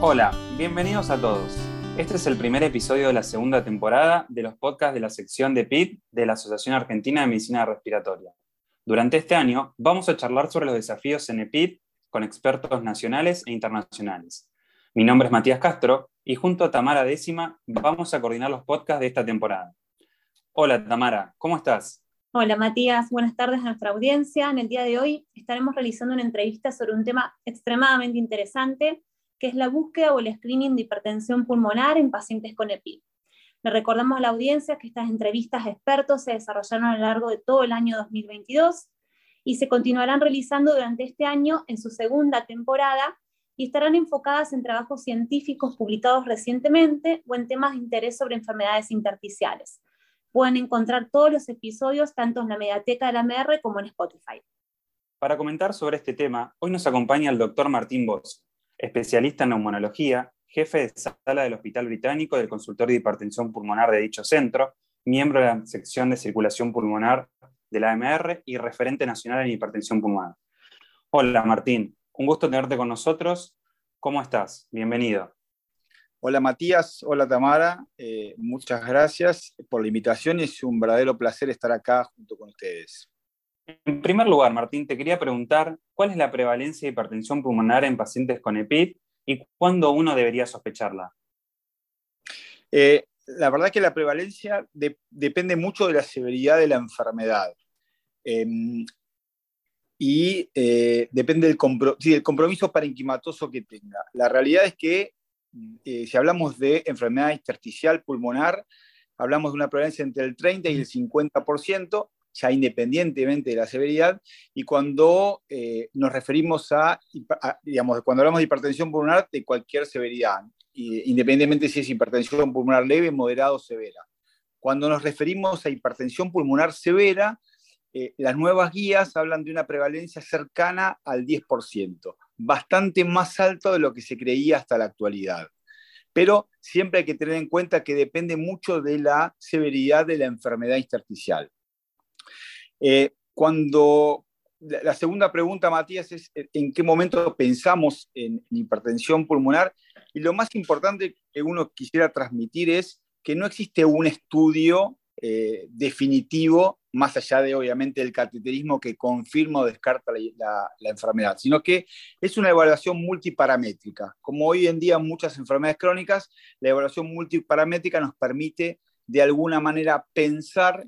Hola, bienvenidos a todos. Este es el primer episodio de la segunda temporada de los podcasts de la sección de PIT de la Asociación Argentina de Medicina Respiratoria. Durante este año vamos a charlar sobre los desafíos en EPIT con expertos nacionales e internacionales. Mi nombre es Matías Castro y junto a Tamara Décima vamos a coordinar los podcasts de esta temporada. Hola Tamara, ¿cómo estás? Hola Matías, buenas tardes a nuestra audiencia. En el día de hoy estaremos realizando una entrevista sobre un tema extremadamente interesante que es la búsqueda o el screening de hipertensión pulmonar en pacientes con EPI. Le recordamos a la audiencia que estas entrevistas a expertos se desarrollaron a lo largo de todo el año 2022 y se continuarán realizando durante este año en su segunda temporada y estarán enfocadas en trabajos científicos publicados recientemente o en temas de interés sobre enfermedades intersticiales. Pueden encontrar todos los episodios tanto en la mediateca de la MR como en Spotify. Para comentar sobre este tema, hoy nos acompaña el doctor Martín Bosch, especialista en neumonología, jefe de sala del Hospital Británico del Consultorio de Hipertensión Pulmonar de dicho centro, miembro de la sección de circulación pulmonar de la AMR y referente nacional en hipertensión pulmonar. Hola Martín, un gusto tenerte con nosotros. ¿Cómo estás? Bienvenido. Hola Matías, hola Tamara, eh, muchas gracias por la invitación y es un verdadero placer estar acá junto con ustedes. En primer lugar, Martín, te quería preguntar cuál es la prevalencia de hipertensión pulmonar en pacientes con EPID y cuándo uno debería sospecharla. Eh, la verdad es que la prevalencia depende mucho de la severidad de la enfermedad. Em, y eh, depende del, compromiso parenquimatoso que tenga. La realidad es que eh, si hablamos de enfermedad intersticial pulmonar, hablamos de una prevalencia entre el 30 y el 50%, ya independientemente de la severidad, y cuando eh, nos referimos a, digamos, cuando hablamos de hipertensión pulmonar, de cualquier severidad, independientemente si es hipertensión pulmonar leve, moderada o severa. Cuando nos referimos a hipertensión pulmonar severa, eh, las nuevas guías hablan de una prevalencia cercana al 10%, bastante más alto de lo que se creía hasta la actualidad. Pero siempre hay que tener en cuenta que depende mucho de la severidad de la enfermedad intersticial. Eh, cuando la segunda pregunta, Matías, es eh, en qué momento pensamos en, hipertensión pulmonar. Y lo más importante que uno quisiera transmitir es que no existe un estudio eh, definitivo, más allá de obviamente el cateterismo que confirma o descarta la, la, enfermedad, sino que es una evaluación multiparamétrica. Como hoy en día muchas enfermedades crónicas, la evaluación multiparamétrica nos permite de alguna manera pensar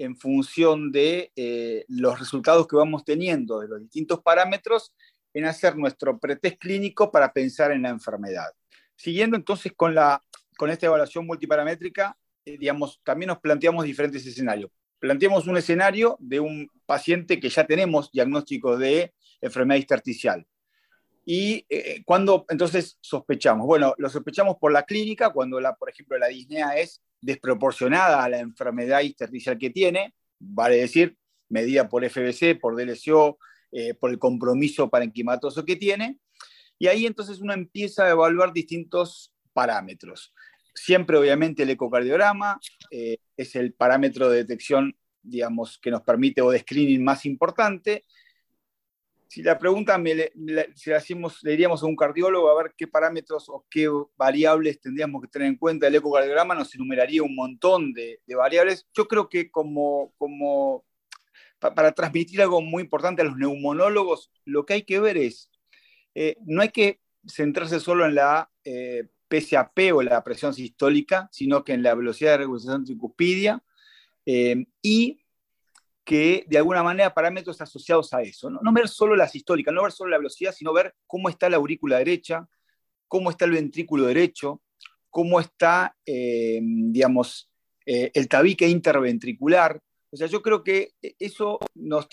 en función de eh, los resultados que vamos teniendo de los distintos parámetros en hacer nuestro pretest clínico para pensar en la enfermedad. Siguiendo entonces con, la, con esta evaluación multiparamétrica, eh, digamos, también nos planteamos diferentes escenarios. Planteamos un escenario de un paciente que ya tenemos diagnóstico de enfermedad intersticial. ¿Y eh, cuando entonces sospechamos? Bueno, lo sospechamos por la clínica, cuando, la, por ejemplo, la disnea es desproporcionada a la enfermedad intersticial que tiene, vale decir, medida por FBC, por DLCO, eh, por el compromiso parenquimatoso que tiene. Y ahí entonces uno empieza a evaluar distintos parámetros. Siempre, obviamente, el ecocardiograma eh, es el parámetro de detección, digamos, que nos permite o de screening más importante si la pregunta me, si hacemos, le diríamos a un cardiólogo a ver qué parámetros o qué variables tendríamos que tener en cuenta, el ecocardiograma nos enumeraría un montón de, variables. Yo creo que como para transmitir algo muy importante a los neumonólogos, lo que hay que ver es, eh, no hay que centrarse solo en la eh, PSAP o la presión sistólica, sino que en la velocidad de regulación tricuspidia eh, y que de alguna manera parámetros asociados a eso. ¿no? ver solo la sistólica, no ver solo la velocidad, sino ver cómo está la aurícula derecha, cómo está el ventrículo derecho, cómo está, eh, digamos, eh, el tabique interventricular. O sea, yo creo que eso,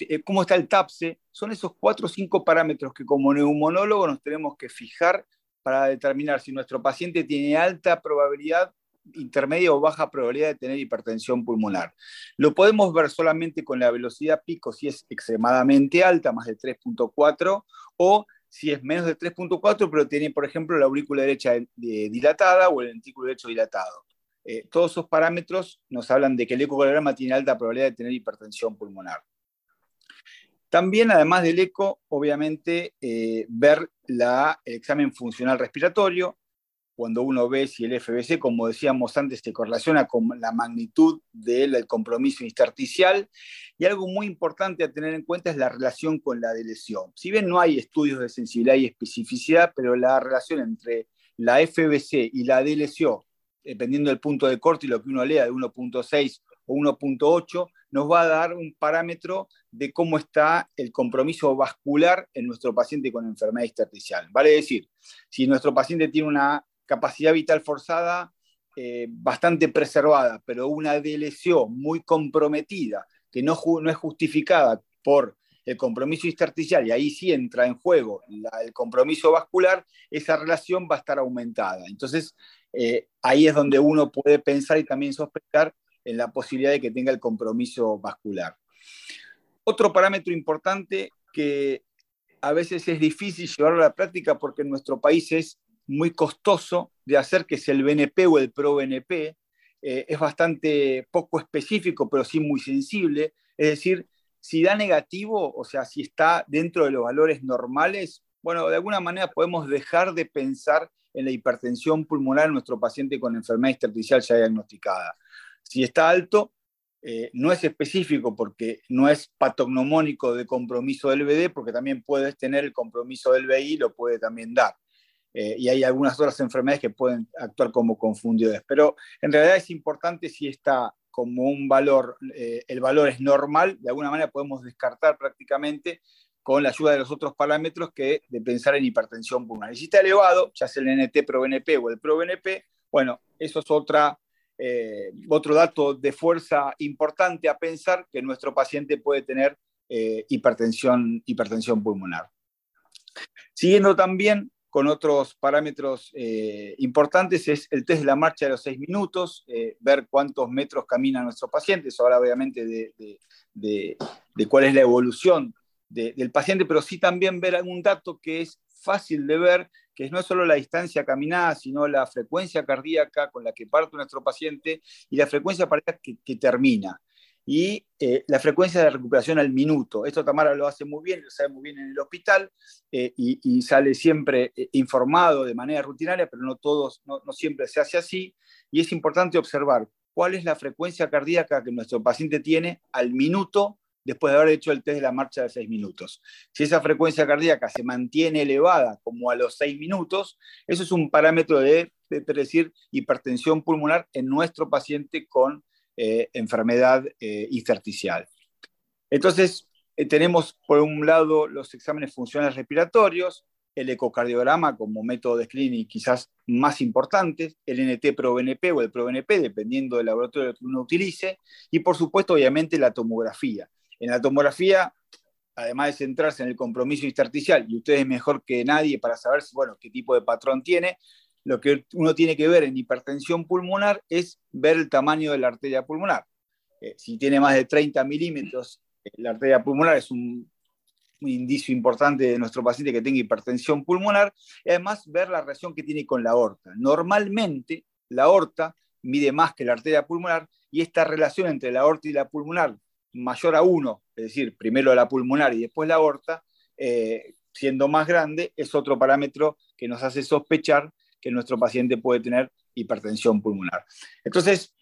eh, cómo está el TAPSE, son esos cuatro o cinco parámetros que como neumonólogo nos tenemos que fijar para determinar si nuestro paciente tiene alta probabilidad intermedia o baja probabilidad de tener hipertensión pulmonar. Lo podemos ver solamente con la velocidad pico si es extremadamente alta, más de 3.4, o si es menos de 3.4, pero tiene, por ejemplo, la aurícula derecha dilatada o el ventrículo derecho dilatado. Eh, todos esos parámetros nos hablan de que el ecocardiograma tiene alta probabilidad de tener hipertensión pulmonar. También, además del eco, obviamente, eh, ver la, el examen funcional respiratorio, cuando uno ve si el FBC, como decíamos antes, se correlaciona con la magnitud del compromiso intersticial. Y algo muy importante a tener en cuenta es la relación con la lesión. Si bien no hay estudios de sensibilidad y especificidad, pero la relación entre la FBC y la lesión, dependiendo del punto de corte y lo que uno lea de 1.6 o 1.8, nos va a dar un parámetro de cómo está el compromiso vascular en nuestro paciente con enfermedad intersticial. Vale decir, si nuestro paciente tiene una capacidad vital forzada eh, bastante preservada, pero una DLCO muy comprometida, que no, no, es justificada por el compromiso intersticial, y ahí sí entra en juego el compromiso vascular, esa relación va a estar aumentada. Entonces, eh, ahí es donde uno puede pensar y también sospechar en la posibilidad de que tenga el compromiso vascular. Otro parámetro importante que a veces es difícil llevarlo a la práctica porque en nuestro país es muy costoso de hacer, que es el BNP o el ProBNP. Eh, es bastante poco específico, pero sí muy sensible. Es decir, si da negativo, o sea, si está dentro de los valores normales, bueno, de alguna manera podemos dejar de pensar en la hipertensión pulmonar en nuestro paciente con enfermedad intersticial ya diagnosticada. Si está alto, eh, no es específico porque no es patognomónico de compromiso del BD, porque también puedes tener el compromiso del BI, lo puede también dar. Eh, y hay algunas otras enfermedades que pueden actuar como confundidores. Pero en realidad es importante si está como un valor, eh, el valor es normal, de alguna manera podemos descartar prácticamente con la ayuda de los otros parámetros que de pensar en hipertensión pulmonar. Y si está elevado, ya sea el NT ProBNP o el ProBNP, bueno, eso es otra, eh, otro dato de fuerza importante a pensar que nuestro paciente puede tener hipertensión, hipertensión pulmonar. Siguiendo también con otros parámetros eh, importantes es el test de la marcha de los seis minutos, eh, ver cuántos metros camina nuestro paciente, eso habla obviamente de, cuál es la evolución del paciente, pero sí también ver algún dato que es fácil de ver, que no es solo la distancia caminada, sino la frecuencia cardíaca con la que parte nuestro paciente y la frecuencia cardíaca que termina y eh, la frecuencia de recuperación al minuto. Esto Tamara lo hace muy bien, lo sabe muy bien en el hospital eh, y, sale siempre eh, informado de manera rutinaria, pero no, todos, no, siempre se hace así. Y es importante observar cuál es la frecuencia cardíaca que nuestro paciente tiene al minuto después de haber hecho el test de la marcha de seis minutos. Si esa frecuencia cardíaca se mantiene elevada como a los seis minutos, eso es un parámetro de, de hipertensión pulmonar en nuestro paciente con eh, enfermedad eh. Entonces, eh, tenemos por un lado los exámenes funcionales respiratorios, el ecocardiograma como método de screening quizás más importante, el NT-proBNP o el proBNP, dependiendo del laboratorio que uno utilice, y por supuesto, obviamente, la tomografía. En la tomografía, además de centrarse en el compromiso intersticial, y ustedes mejor que nadie para saber bueno, qué tipo de patrón tiene, lo que uno tiene que ver en hipertensión pulmonar es ver el tamaño de la arteria pulmonar. Eh, si tiene más de 30 milímetros, eh, la arteria pulmonar es un, indicio importante de nuestro paciente que tenga hipertensión pulmonar, y además ver la relación que tiene con la aorta. Normalmente, la aorta mide más que la arteria pulmonar y esta relación entre la aorta y la pulmonar mayor a 1, es decir, primero la pulmonar y después la aorta, eh, siendo más grande, es otro parámetro que nos hace sospechar que nuestro paciente puede tener hipertensión pulmonar. Entonces,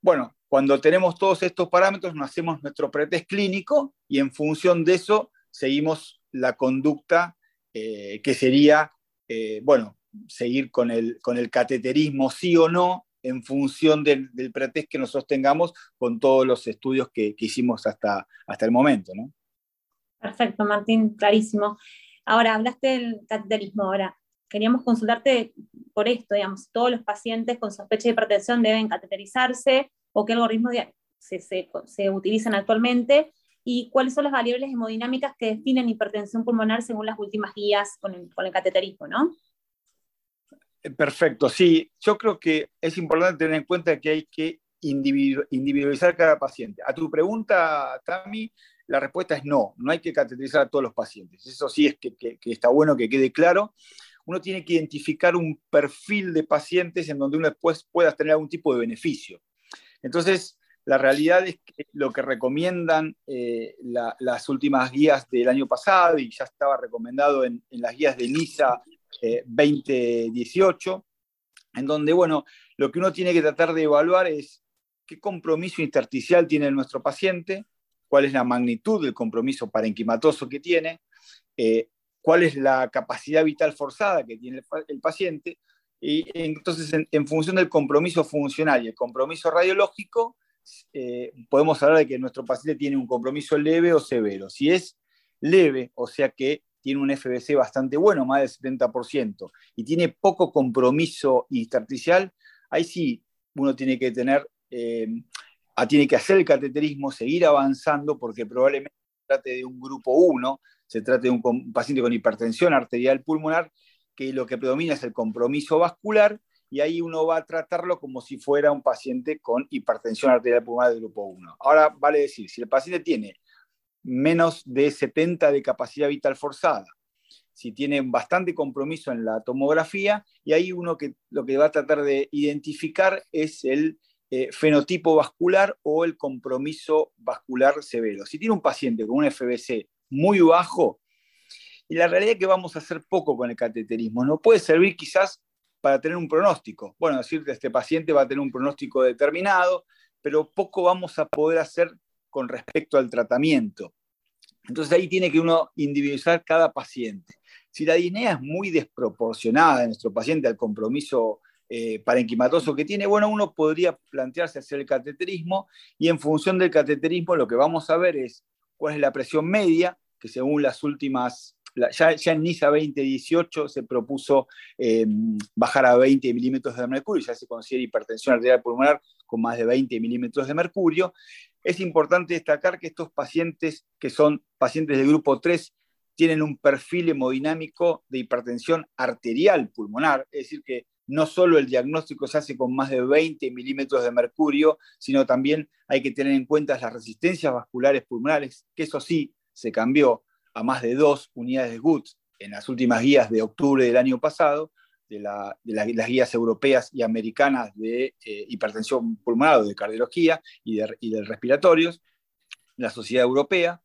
bueno, cuando tenemos todos estos parámetros, nos hacemos nuestro pretest clínico y en función de eso seguimos la conducta eh, que sería, eh, bueno, seguir con el, con el cateterismo sí o no en función del, del pretest que nosotros tengamos con todos los estudios que, que hicimos hasta, hasta el momento. ¿no? Perfecto, Martín, clarísimo. Ahora, hablaste del cateterismo. Ahora, queríamos consultarte por esto, digamos, todos los pacientes con sospecha de hipertensión deben cateterizarse o qué algoritmos se, se, utilizan actualmente y cuáles son las variables hemodinámicas que definen hipertensión pulmonar según las últimas guías con el, cateterismo, ¿no? Eh, perfecto, sí. Yo creo que es importante tener en cuenta que hay que individualizar cada paciente. A tu pregunta, Tami, la respuesta es no, no hay que cateterizar a todos los pacientes. Eso sí es que está bueno que quede claro uno tiene que identificar un perfil de pacientes en donde uno después pueda tener algún tipo de beneficio. Entonces, La realidad es que lo que recomiendan eh, las últimas guías del año pasado, y ya estaba recomendado en, las guías de NISA 2018, en donde, bueno, lo que uno tiene que tratar de evaluar es qué compromiso intersticial tiene nuestro paciente, cuál es la magnitud del compromiso parenquimatoso que tiene, eh, cuál es la capacidad vital forzada que tiene el, paciente, y entonces en, función del compromiso funcional y el compromiso radiológico, eh, podemos hablar de que nuestro paciente tiene un compromiso leve o severo. Si es leve, o sea que tiene un FBC bastante bueno, más del 70%, y tiene poco compromiso intersticial, ahí sí uno tiene que tener, eh, tiene que hacer el cateterismo, seguir avanzando, porque probablemente trate de un grupo 1, se trate de un paciente con hipertensión arterial pulmonar, que lo que predomina es el compromiso vascular, y ahí uno va a tratarlo como si fuera un paciente con hipertensión arterial pulmonar de grupo 1. Ahora, vale decir, si el paciente tiene menos de 70 de capacidad vital forzada, si tiene bastante compromiso en la tomografía, y ahí uno que lo que va a tratar de identificar es el eh, fenotipo vascular o el compromiso vascular severo. Si tiene un paciente con un FBC muy bajo, y la realidad es que vamos a hacer poco con el cateterismo, no puede servir quizás para tener un pronóstico. Bueno, decir que este paciente va a tener un pronóstico determinado, pero poco vamos a poder hacer con respecto al tratamiento. Entonces ahí tiene que uno individualizar cada paciente. Si la disnea es muy desproporcionada en nuestro paciente al compromiso eh, parenquimatoso que tiene, bueno, uno podría plantearse hacer el cateterismo y en función del cateterismo lo que vamos a ver es cuál es la presión media, que según las últimas, ya, en NISA 2018 se propuso em, bajar a 20 milímetros de mercurio, ya se considera hipertensión arterial pulmonar con más de 20 milímetros de mercurio. Es importante destacar que estos pacientes, que son pacientes de grupo 3, tienen un perfil hemodinámico de hipertensión arterial pulmonar, es decir, que no solo el diagnóstico se hace con más de 20 milímetros de mercurio, sino también hay que tener en cuenta las resistencias vasculares pulmonares, que eso sí se cambió a más de dos unidades de GUTS en las últimas guías de octubre del año pasado, de, las guías europeas y americanas de eh, hipertensión pulmonar de cardiología y de, respiratorios, la Sociedad Europea,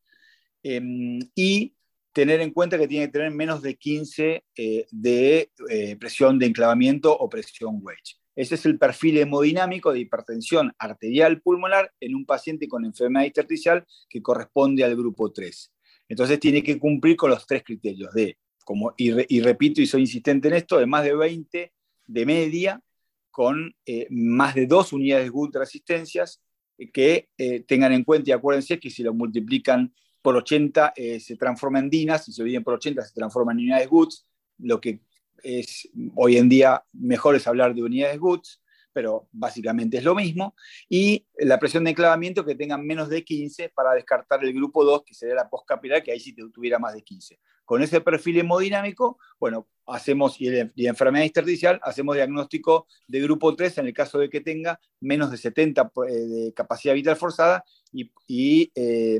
em, y tener en cuenta que tiene que tener menos de 15 eh, de eh, presión de enclavamiento o presión wedge. Ese es el perfil hemodinámico de hipertensión arterial pulmonar en un paciente con enfermedad intersticial que corresponde al grupo 3. Entonces tiene que cumplir con los tres criterios de, como, y, repito y soy insistente en esto, de más de 20 de media con eh, más de dos unidades de GUT resistencias que tengan en cuenta y acuérdense que si lo multiplican por 80 eh, se transforma en dinas, si se dividen por 80 se transforma en unidades GUTS, lo que es hoy en día mejor es hablar de unidades GUTS, pero básicamente es lo mismo, y la presión de enclavamiento que tengan menos de 15 para descartar el grupo 2, que sería la postcapilar, que ahí sí tuviera más de 15. Con ese perfil hemodinámico, bueno, hacemos, y de, enfermedad intersticial, hacemos diagnóstico de grupo 3 en el caso de que tenga menos de 70 eh, de capacidad vital forzada y, eh,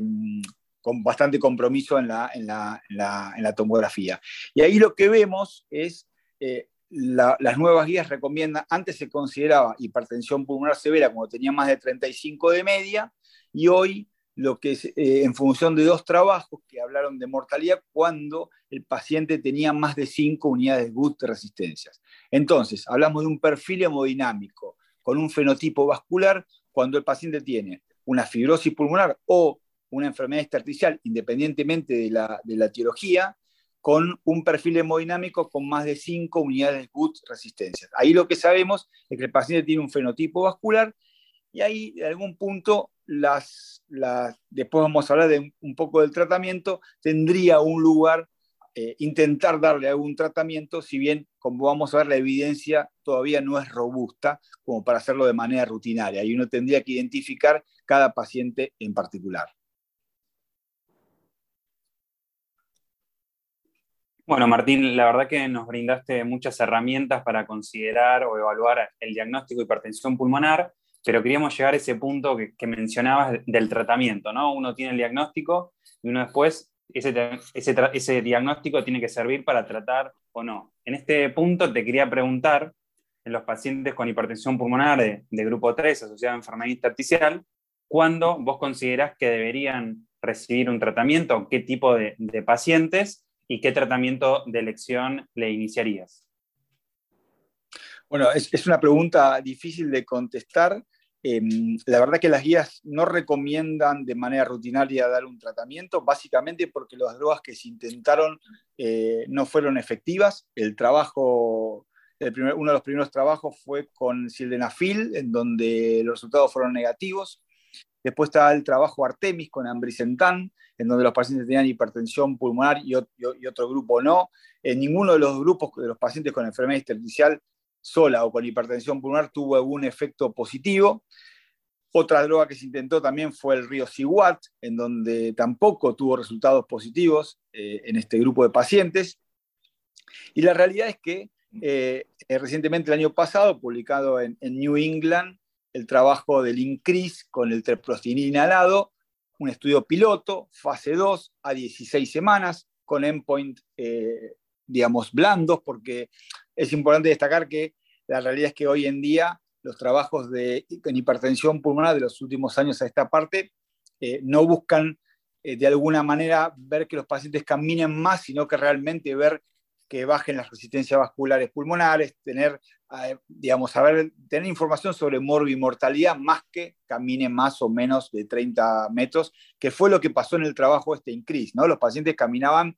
con bastante compromiso en la, tomografía. Y ahí lo que vemos es, eh, las nuevas guías recomiendan, antes se consideraba hipertensión pulmonar severa cuando tenía más de 35 de media, y hoy lo que es eh, en función de dos trabajos que hablaron de mortalidad cuando el paciente tenía más de 5 unidades GUT de resistencias. Entonces, hablamos de un perfil hemodinámico con un fenotipo vascular cuando el paciente tiene una fibrosis pulmonar o una enfermedad intersticial, independientemente de la, de la etiología, con un perfil hemodinámico con más de 5 unidades de GUT resistencias. Ahí lo que sabemos es que el paciente tiene un fenotipo vascular y ahí, de algún punto, las, las, después vamos a hablar de un poco del tratamiento, tendría un lugar eh, intentar darle algún tratamiento, si bien, como vamos a ver, la evidencia todavía no es robusta como para hacerlo de manera rutinaria y uno tendría que identificar cada paciente en particular. Bueno, Martín, la verdad que nos brindaste muchas herramientas para considerar o evaluar el diagnóstico de hipertensión pulmonar, pero queríamos llegar a ese punto que, mencionabas del tratamiento, ¿no? Uno tiene el diagnóstico y uno después, ese, ese, diagnóstico tiene que servir para tratar o no. En este punto te quería preguntar, en los pacientes con hipertensión pulmonar de, grupo 3 asociada a enfermedad intersticial, cuándo vos considerás que deberían recibir un tratamiento, qué tipo de, pacientes y qué tratamiento de elección le iniciarías. Bueno, es, una pregunta difícil de contestar. Em, la verdad que las guías no recomiendan de manera rutinaria dar un tratamiento, básicamente porque las drogas que se intentaron eh, no fueron efectivas. El trabajo, uno de los primeros trabajos fue con sildenafil, en donde los resultados fueron negativos. Después está el trabajo Artemis con ambrisentan, en donde los pacientes tenían hipertensión pulmonar y, otro grupo no. En ninguno de los grupos de los pacientes con enfermedad intersticial sola o con hipertensión pulmonar tuvo algún efecto positivo. Otra droga que se intentó también fue el río Siguat, en donde tampoco tuvo resultados positivos eh, en este grupo de pacientes. Y la realidad es que eh, recientemente, el año pasado, publicado en New England, el trabajo del INCRIS con el treprostinil inhalado, un estudio piloto, fase 2, a 16 semanas, con endpoint, eh, digamos, blandos, porque es importante destacar que la realidad es que hoy en día los trabajos de, en hipertensión pulmonar de los últimos años a esta parte eh, no buscan eh, de alguna manera ver que los pacientes caminen más, sino que realmente ver que bajen las resistencias vasculares pulmonares, tener, digamos, saber, tener información sobre morbimortalidad más que camine más o menos de 30 metros, que fue lo que pasó en el trabajo este INCRIS, ¿no? Los pacientes caminaban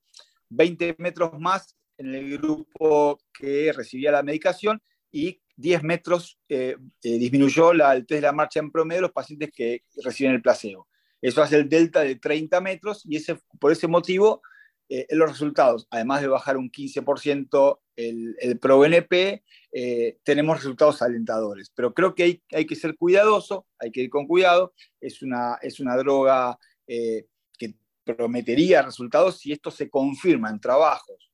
20 metros más en el grupo que recibía la medicación y 10 metros eh, eh, disminuyó la, test de la marcha en promedio de los pacientes que reciben el placebo. Eso hace el delta de 30 metros y ese, por ese motivo eh, los resultados, además de bajar un 15% el, el ProBNP, eh, tenemos resultados alentadores. Pero creo que hay, hay, que ser cuidadoso, hay que ir con cuidado. Es una, es una droga eh, que prometería resultados si esto se confirma en trabajos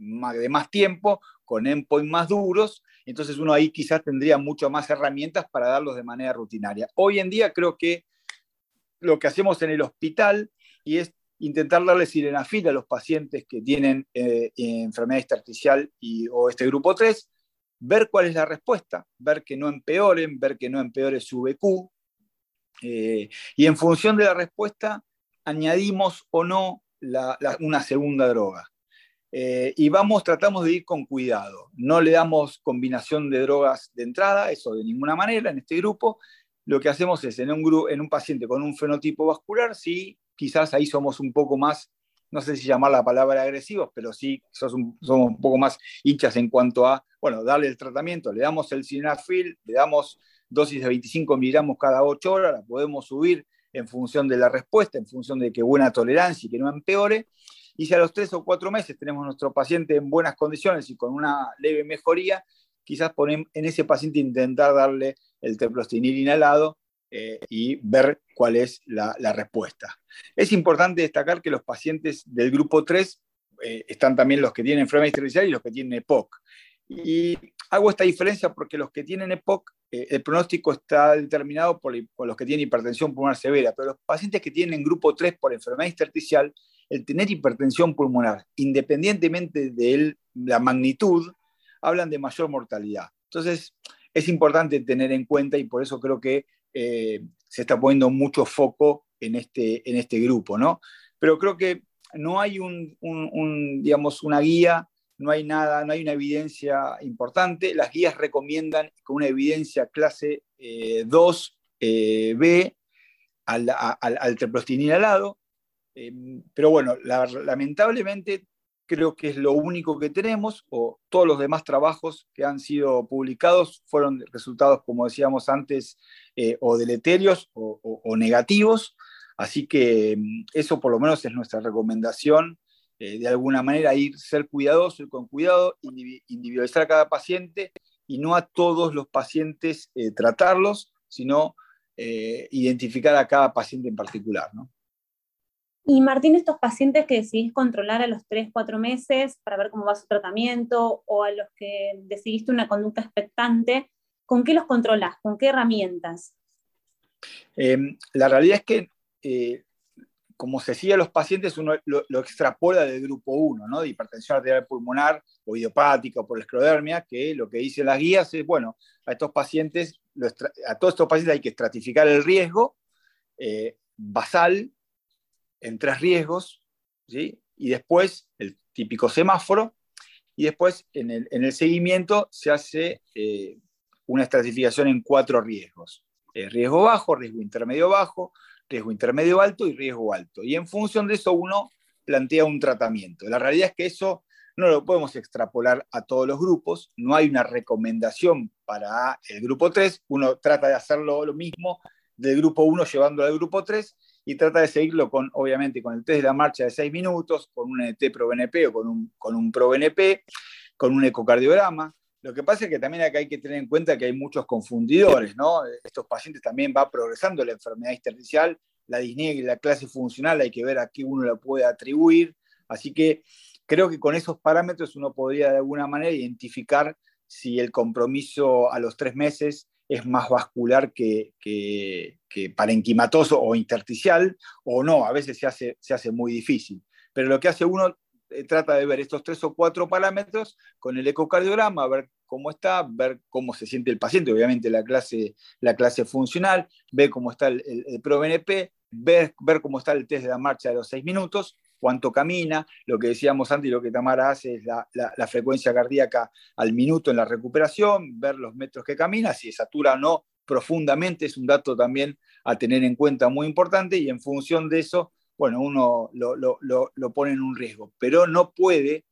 de más tiempo, con endpoints más duros, entonces uno ahí quizás tendría mucho más herramientas para darlos de manera rutinaria. Hoy en día creo que lo que hacemos en el hospital, y es intentar darle sirenafil a los pacientes que tienen eh, enfermedad intersticial y, o este grupo 3, ver cuál es la respuesta, ver que no empeoren, ver que no empeore su BQ, eh, y en función de la respuesta añadimos o no una segunda droga. Eh, y vamos, tratamos de ir con cuidado. No le damos combinación de drogas de entrada, eso de ninguna manera en este grupo. Lo que hacemos es en un, en un paciente con un fenotipo vascular, sí quizás ahí somos un poco más, no sé si llamar la palabra agresivos, pero sí somos un poco más hinchas en cuanto a, bueno, darle el tratamiento, le damos el Sinafil, le damos dosis de 25 miligramos cada 8 horas, la podemos subir en función de la respuesta, en función de que buena tolerancia y que no empeore. Y si a los 3 o 4 meses tenemos nuestro paciente en buenas condiciones y con una leve mejoría, quizás en ese paciente intentar darle el teplostinil inhalado eh, y ver cuál es la, respuesta. Es importante destacar que los pacientes del grupo 3 eh, están también los que tienen enfermedad intersticial y los que tienen EPOC. Y hago esta diferencia porque los que tienen EPOC, eh, el pronóstico está determinado por, los que tienen hipertensión pulmonar severa, pero los pacientes que tienen grupo 3 por enfermedad intersticial, el tener hipertensión pulmonar, independientemente de la magnitud, hablan de mayor mortalidad. Entonces, es importante tener en cuenta y por eso creo que eh, se está poniendo mucho foco en este, en este grupo, ¿no? Pero creo que no hay un, digamos, una guía, no hay nada, no hay una evidencia importante. Las guías recomiendan con una evidencia clase 2B eh, eh, al, al, al inhalado. pero bueno, lamentablemente creo que es lo único que tenemos, o todos los demás trabajos que han sido publicados fueron resultados, como decíamos antes, eh, o deleterios o, negativos. Así que mm, eso por lo menos es nuestra recomendación, eh, de alguna manera ir, ser cuidadoso, ir con cuidado, individualizar a cada paciente y no a todos los pacientes eh, tratarlos, sino identificar a cada paciente en particular. ¿no? Y Martín, estos pacientes que decidís controlar a los 3, 4 meses para ver cómo va su tratamiento o a los que decidiste una conducta expectante, ¿con qué los controlas? ¿Con qué herramientas? Em, la realidad es que, eh, como se sigue a los pacientes, uno lo, extrapola del grupo 1, ¿no? de hipertensión arterial pulmonar o idiopática o por esclerodermia, que lo que dicen las guías es, bueno, a estos pacientes, a todos estos pacientes hay que estratificar el riesgo eh, basal en tres riesgos, y después el típico semáforo, y después en el, seguimiento se hace eh, una estratificación en cuatro riesgos. riesgo bajo, riesgo intermedio bajo, riesgo intermedio alto y riesgo alto. Y en función de eso uno plantea un tratamiento. La realidad es que eso no lo podemos extrapolar a todos los grupos, no hay una recomendación para el grupo 3, uno trata de hacerlo lo mismo del grupo 1 llevándolo al grupo 3 y trata de seguirlo con, obviamente, con el test de la marcha de 6 minutos, con un NT pro BNP o con un, con un pro BNP, con un ecocardiograma. Lo que pasa es que también acá hay que tener en cuenta que hay muchos confundidores, ¿no? Estos pacientes también va progresando la enfermedad intersticial, la disnea y la clase funcional, hay que ver a qué uno la puede atribuir. Así que creo que con esos parámetros uno podría de alguna manera identificar si el compromiso a los tres meses es más vascular que, que, parenquimatoso o intersticial, o no, a veces se hace, se hace muy difícil. Pero lo que hace uno eh, trata de ver estos tres o cuatro parámetros con el ecocardiograma, ver cómo está, ver cómo se siente el paciente, obviamente la clase, la clase funcional, ver cómo está el, el, el ver, ver cómo está el test de la marcha de los seis minutos cuánto camina, lo que decíamos antes y lo que Tamara hace es la, frecuencia cardíaca al minuto en la recuperación, ver los metros que camina, si satura o no profundamente, es un dato también a tener en cuenta muy importante y en función de eso, bueno, uno lo, pone en un riesgo, pero no puede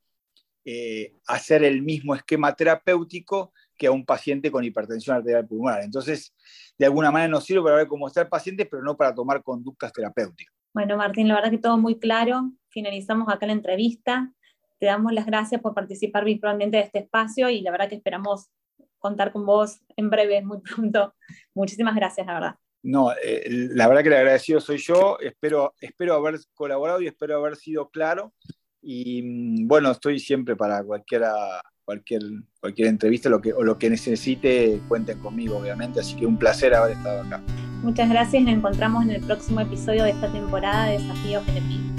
eh, hacer el mismo esquema terapéutico que a un paciente con hipertensión arterial pulmonar. Entonces, de alguna manera nos sirve para ver cómo está el paciente, pero no para tomar conductas terapéuticas. Bueno, Martín, la verdad que todo muy claro. Finalizamos acá la entrevista. Te damos las gracias por participar virtualmente de este espacio y la verdad que esperamos contar con vos en breve, muy pronto. Muchísimas gracias, la verdad. No, eh, la verdad que el agradecido soy yo. Espero, espero haber colaborado y espero haber sido claro. Y mm, bueno, estoy siempre para cualquiera, cualquier, cualquier entrevista lo que, o lo que necesite, cuenten conmigo, obviamente. Así que un placer haber estado acá. Muchas gracias nos encontramos en el próximo episodio de esta temporada de Desafíos NP.